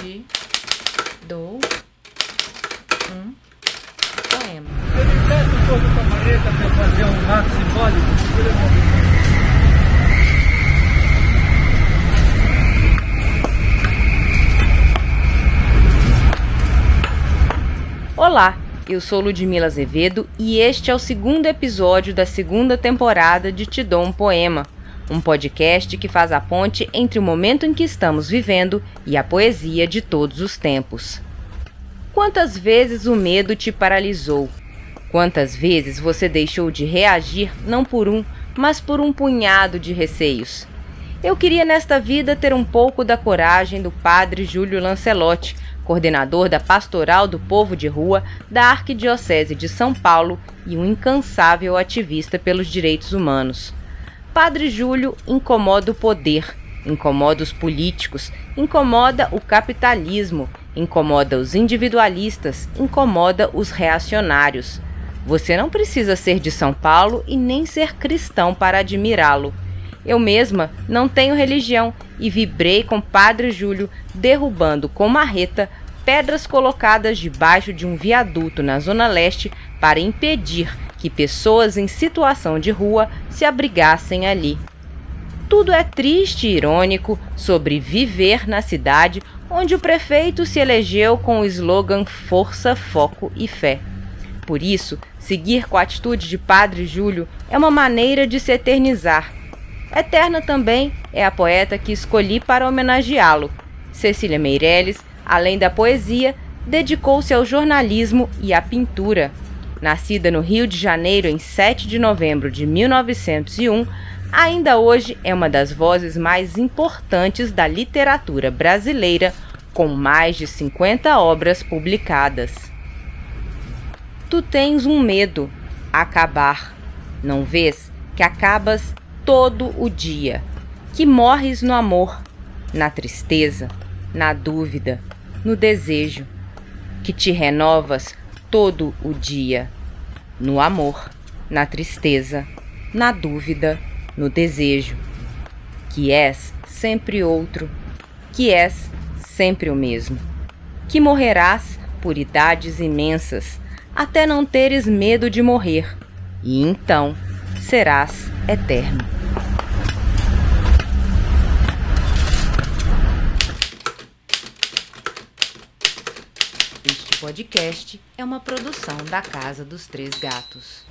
Te dou um poema. Eu me peço um pouco com a marreta para fazer um ato simbólico. Olá, eu sou Ludmila Azevedo e este é o segundo episódio da segunda temporada de Te Dou um Poema, um podcast que faz a ponte entre o momento em que estamos vivendo e a poesia de todos os tempos. Quantas vezes o medo te paralisou? Quantas vezes você deixou de reagir não por um, mas por um punhado de receios? Eu queria nesta vida ter um pouco da coragem do padre Júlio Lancelotti, coordenador da Pastoral do Povo de Rua da Arquidiocese de São Paulo e um incansável ativista pelos direitos humanos. Padre Júlio incomoda o poder, incomoda os políticos, incomoda o capitalismo, incomoda os individualistas, incomoda os reacionários. Você não precisa ser de São Paulo e nem ser cristão para admirá-lo. Eu mesma não tenho religião e vibrei com Padre Júlio derrubando com marreta pedras colocadas debaixo de um viaduto na Zona Leste para impedir que pessoas em situação de rua se abrigassem ali. Tudo é triste e irônico sobre viver na cidade onde o prefeito se elegeu com o slogan Força, Foco e Fé. Por isso, seguir com a atitude de Padre Júlio é uma maneira de se eternizar. Eterna também é a poeta que escolhi para homenageá-lo. Cecília Meirelles, além da poesia, dedicou-se ao jornalismo e à pintura. Nascida no Rio de Janeiro em 7 de novembro de 1901, ainda hoje é uma das vozes mais importantes da literatura brasileira, com mais de 50 obras publicadas. Tu tens um medo, acabar. Não vês que acabas todo o dia, que morres no amor, na tristeza, na dúvida, no desejo, que te renovas todo o dia, no amor, na tristeza, na dúvida, no desejo, que és sempre outro, que és sempre o mesmo, que morrerás por idades imensas, até não teres medo de morrer, e então serás eterno. Este podcast é uma produção da Casa dos Três Gatos.